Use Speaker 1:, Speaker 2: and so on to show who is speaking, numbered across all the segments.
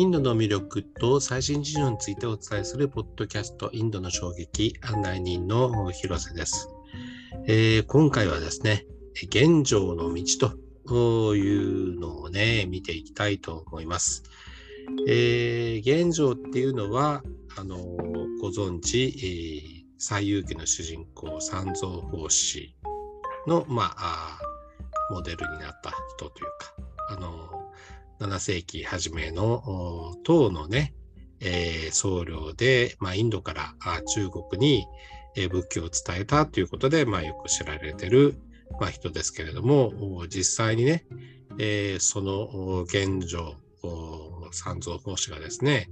Speaker 1: インドの魅力と最新事情についてお伝えするポッドキャストインドの衝撃案内人の広瀬です。えー、今回はですね、現状の道というのをね、見ていきたいと思います。えー、現状っていうのは、あのご存知、えー、西遊記の主人公三蔵法師の、まあ、モデルになった人というか、あの7世紀初めの唐のね、えー、僧侶で、まあ、インドから中国に、仏教を伝えたということで、まあ、よく知られてる、まあ、人ですけれども実際にね、えー、その現状三蔵法師がですね、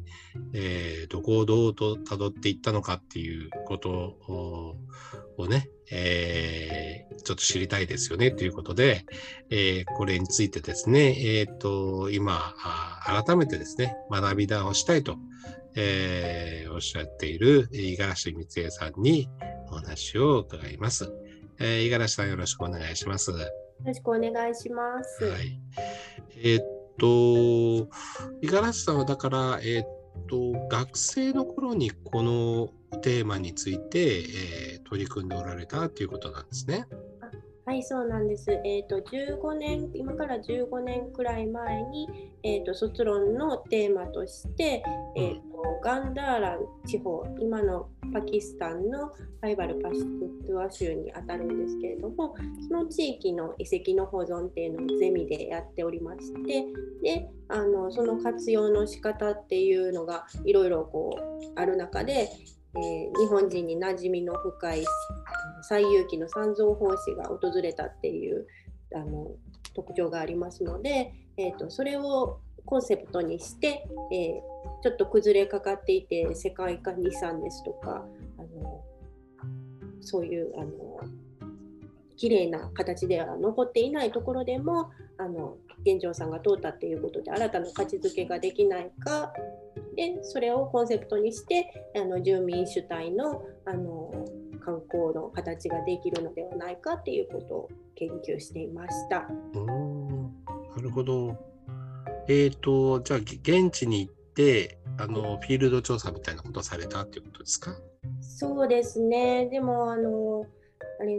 Speaker 1: えー、どこをどうと辿っていったのかっていうことをね、えー、ちょっと知りたいですよねということで、えー、これについてですね、えっ、ー、と、今、改めてですね、学び直したいと、えー、おっしゃっている五十嵐光恵さんにお話を伺います。えー、五十嵐さんよろしくお願いします。よ
Speaker 2: ろしくお願いします。はい。
Speaker 1: えと、五十嵐さんはだから、えっ、と、学生の頃にこのテーマについて、えー、取り組んでおられたということなんですね。
Speaker 2: はい、そうなんです。えっ、ー、と、15年、今から15年くらい前に、えっ、ー、と、卒論のテーマとして、えっ、ー、と、ガンダーラン地方、今のパキスタンのライバルパシフットア州にあたるんですけれども、その地域の遺跡の保存っていうのをゼミでやっておりまして、で、あのその活用の仕方っていうのがいろいろこうある中で、えー、日本人に馴染みの深い西遊記の三蔵法師が訪れたっていうあの特徴がありますので、えーと、それをコンセプトにして、えー、ちょっと崩れかかっていて世界観遺産ですとかあのそういうあの綺麗な形では残っていないところでもあの現状さんが通ったっていうことで新たな価値づけができないかでそれをコンセプトにしてあの住民主体のあの観光の形ができるのではないかっていうことを研究していました。
Speaker 1: なるほど。えっ、ー、とじゃあ現地に行ってあのフィールド調査みたいなことをされたっていうことですか？
Speaker 2: そうですね。でもあのあれ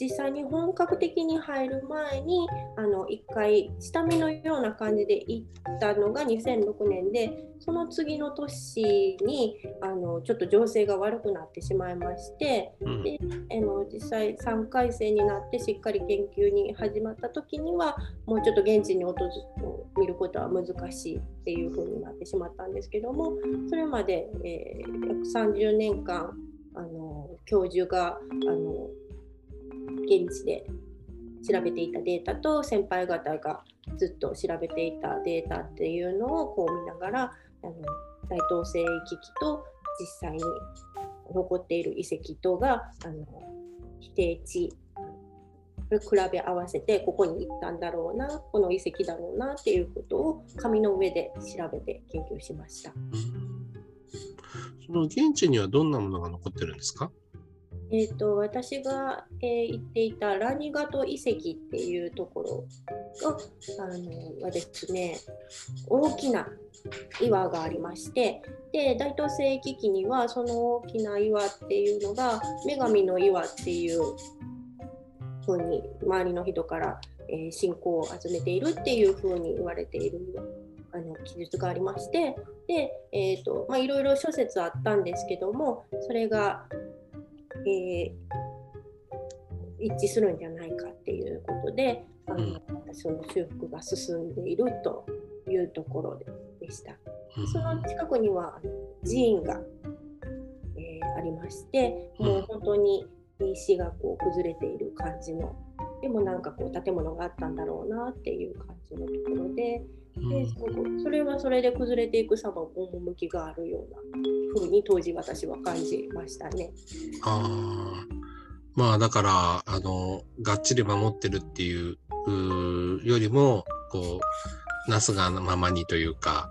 Speaker 2: 実際に本格的に入る前にあの1回下見のような感じで行ったのが2006年でその次の年にあのちょっと情勢が悪くなってしまいまして、うん、であの実際3回生になってしっかり研究に始まった時にはもうちょっと現地に訪れ見ることは難しいっていう風になってしまったんですけどもそれまで、えー、約30年間あの教授があの現地で調べていたデータと先輩方がずっと調べていたデータっていうのをこう見ながらあの大統性機器と実際に残っている遺跡とがあの否定値比べ合わせてここに行ったんだろうなこの遺跡だろうなっていうことを紙の上で調べて研究しました。
Speaker 1: その現地にはどんなものが残ってるんですか？
Speaker 2: えーと、私が、えー、行っていたラニガト遺跡っていうところがあのはですね大きな岩がありましてで大東世紀期にはその大きな岩っていうのが女神の岩っていうふうに周りの人から、えー、信仰を集めているっていうふうに言われているあの記述がありましてで、いろいろ諸説あったんですけどもそれがえー、一致するんじゃないかっていうことで、あのその修復が進んでいるというところでした。その近くには寺院が、えー、ありまして、もう本当に石がこう崩れている感じの、でもなんかこう建物があったんだろうなっていう感じのところで、でそれはそれで崩れていく様も趣があるような風に当時私は感じましたね。
Speaker 1: あまあだからあのがっちり守ってるっていうよりもこうなすがままにというか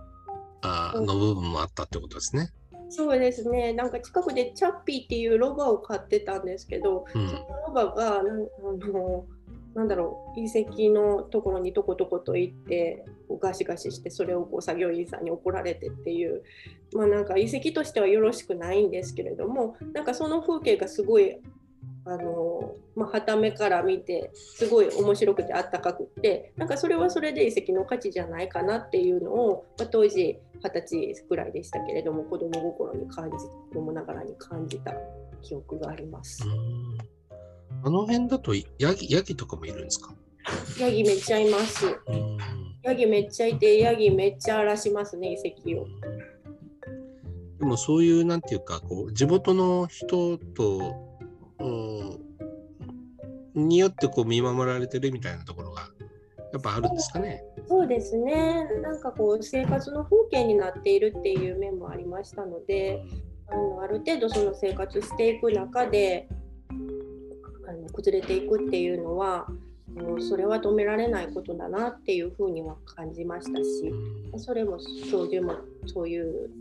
Speaker 1: あの部分もあったってことですね。
Speaker 2: そうですね。なんか近くでチャッピーっていうロバを飼ってたんですけど、うん、そのロバがあのなんだろう遺跡のところにとことこと行ってこうガシガシしてそれをこう作業員さんに怒られてっていうまあなんか遺跡としてはよろしくないんですけれどもなんかその風景がすごいあのまあ、旗目から見てすごい面白くてあったかくってなんかそれはそれで遺跡の価値じゃないかなっていうのを、まあ、当時二十歳くらいでしたけれども子供心に感じ子供ながらに感じた記憶があります。
Speaker 1: あの辺だとヤギヤギとかもいるんですか？
Speaker 2: ヤギめっちゃいます。ヤギめっちゃいてヤギめっちゃ荒らしますね遺跡を。
Speaker 1: でもそういうなんていうかこう地元の人とによってこう見守られてるみたいなところがやっぱあるんですかね？
Speaker 2: そうですね。なんかこう生活の風景になっているっていう面もありましたので、あのある程度その生活していく中であの崩れていくっていうのは。もうそれは止められないことだなっていうふうには感じましたしそれも教授もそういう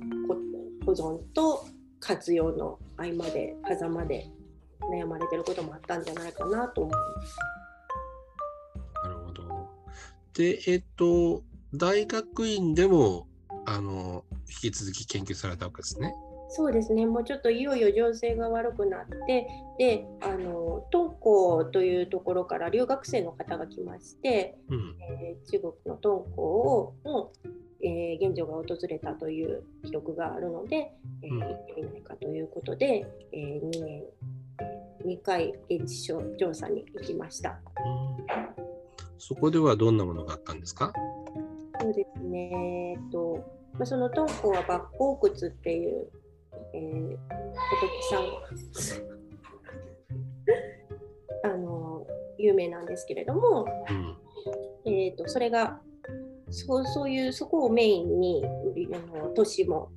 Speaker 2: 保存と活用の合間で狭間で悩まれてることもあったんじゃないかなと思います。
Speaker 1: なるほど。で、えっ、と、大学院でもあの引き続き研究されたわけですね。
Speaker 2: そうですね、もうちょっといよいよ情勢が悪くなって、であの敦煌というところから留学生の方が来まして、うん、えー、中国の敦煌をの、えー、現状が訪れたという記録があるので、えー、行ってみないかということで、えー、2年2回現地調査に行きました。
Speaker 1: そこではどんなものがあったんですか？
Speaker 2: そうですね、えっとまあ、その敦煌は抜鉱窟っていう、えー、仏さんあの有名なんですけれども、うん、えーと、それがそうそういうそこをメインにあの都市も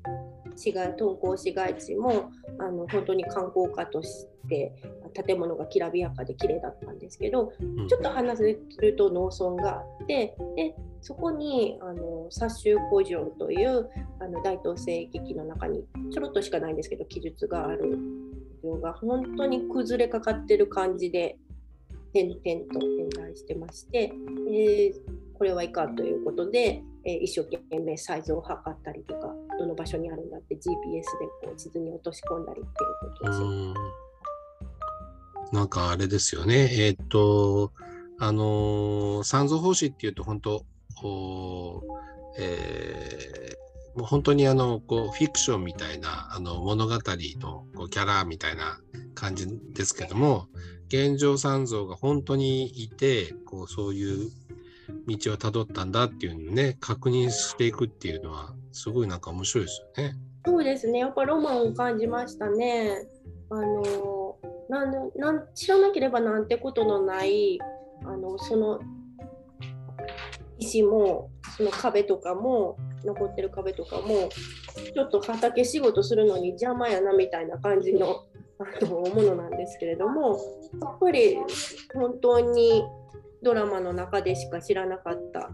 Speaker 2: 市街敦煌市街地もあの本当に観光家として建物がきらびやかで綺麗だったんですけど、うん、ちょっと話すると農村があってでそこにあの殺州古城というあの大東西劇の中にちょろっとしかないんですけど記述があるのが本当に崩れかかってる感じで点々と点在してまして、えー、これはいかんということで、えー、一生懸命サイズを測ったりとかどの場所にあるんだって GPS でこう地図に落とし込んだりっていうことをし
Speaker 1: なんかあれですよねえー、っとあのー、三蔵法師っていうと本当こう、えー、もう本当にあのこうフィクションみたいなあの物語のこうキャラみたいな感じですけども現状三蔵が本当にいてこうそういう道をたどったんだっていうのをね確認していくっていうのはすごいなんか面白いですよね。
Speaker 2: そうですねやっぱロマンを感じましたね。あのなんなん知らなければなんてことのないあのその石もその壁とかも残ってる壁とかもちょっと畑仕事するのに邪魔やなみたいな感じのあのものなんですけれどもやっぱり本当にドラマの中でしか知らなかった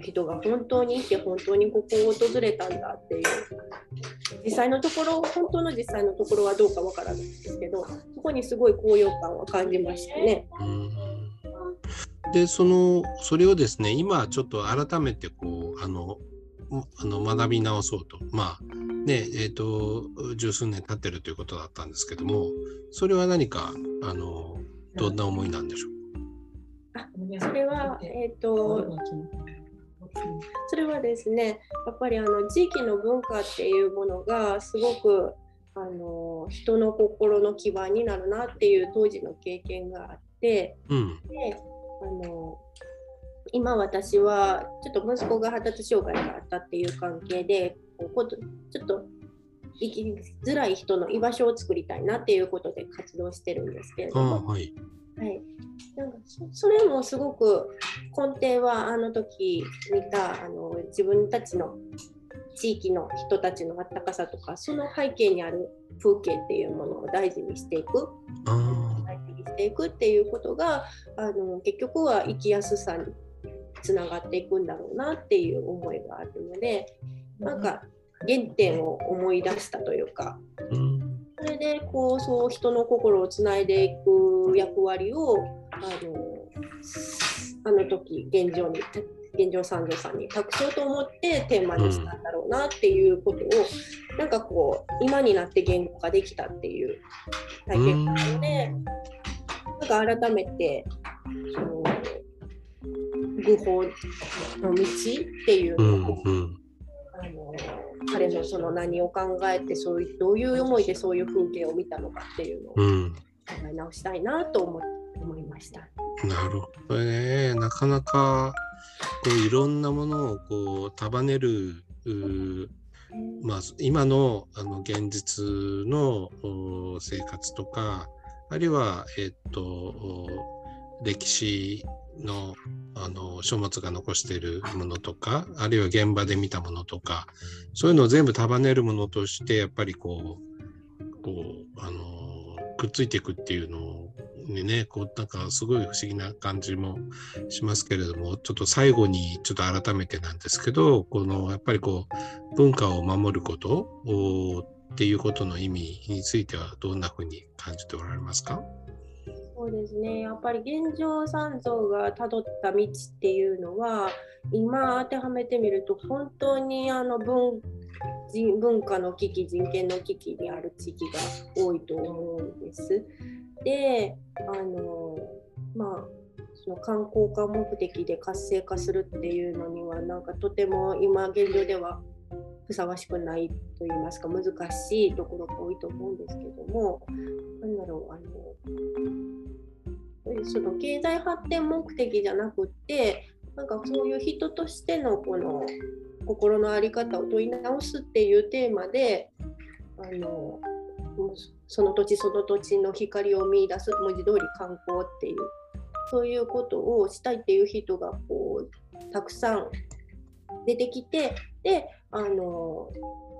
Speaker 2: 人が本当にいて本当にここを訪れたんだっていう実際のところ本当の実際のところはどうかわからないんですけどそこにすごい高揚感を感じましたね。
Speaker 1: でそのそれをですね今ちょっと改めてこうあのあの学び直そうと。まあねえーと、と十数年経ってるということだったんですけどもそれは何かあのどんな思いなんでしょう？
Speaker 2: あそれは、えーと、それはですねやっぱりあの地域の文化っていうものがすごくあの人の心の基盤になるなっていう当時の経験があって、うん、であの今私はちょっと息子が発達障害があったっていう関係でこうちょっと生きづらい人の居場所を作りたいなっていうことで活動してるんですけれども、はい、はい、なんかそれもすごく根底はあの時見たあの自分たちの地域の人たちのあったかさとかその背景にある風景っていうものを大事にしていく。大事にしていくっていうことがあの結局は生きやすさにつながっていくんだろうなっていう思いがあるのでなんか原点を思い出したというか。それでこうそう人の心をつないでいく役割をあのあの時現状に現状三条さんに託そうと思ってテーマにしたんだろうなっていうことを、うん、なんかこう今になって言語化できたっていう体験なので、ん、なんか改めてその愚法の道っていうのを、うんうん、あの彼のその何を考えてそういうどういう思いでそういう風景を見たのかっていうのを考え直したいなと思思いました。
Speaker 1: なるほどね。なかなかこういろんなものをこう束ねるまあ、今のあの現実の生活とかあるいは、えっと、歴史のあの書物が残しているものとかあるいは現場で見たものとかそういうのを全部束ねるものとしてやっぱりこうこうあのくっついていくっていうのをにねこうなんかすごい不思議な感じもしますけれどもちょっと最後にちょっと改めてなんですけどこのやっぱりこう文化を守ることをっていうことの意味についてはどんなふうに感じておられますか？
Speaker 2: そうですねやっぱり現状三蔵がたどった道っていうのは今当てはめてみると本当にあの文人文化の危機人権の危機にある地域が多いと思うんです。であのまあその観光化目的で活性化するっていうのにはなんかとても今現状ではふさわしくないと言いますか難しいところが多いと思うんですけどもなんだろうあのその経済発展目的じゃなくってなんかそういう人としてのこの心の在り方を問い直すっていうテーマであのその土地その土地の光を見いだす文字通り観光っていうそういうことをしたいっていう人がこうたくさん出てきてであの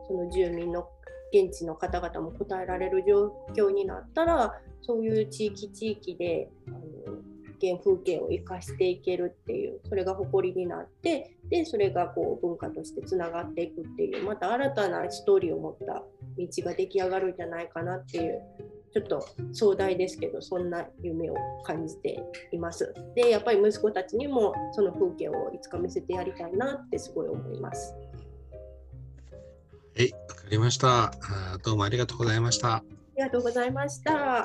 Speaker 2: その住民の現地の方々も答えられる状況になったらそういう地域地域であの原風景を生かしていけるっていうそれが誇りになってでそれがこう文化としてつながっていくっていうまた新たなストーリーを持った道が出来上がるんじゃないかなっていうちょっと壮大ですけどそんな夢を感じています。でやっぱり息子たちにもその風景をいつか見せてやりたいなってすごい思います。
Speaker 1: はい、わかりました。どうもありがとうございました。あ
Speaker 2: りがとうございました。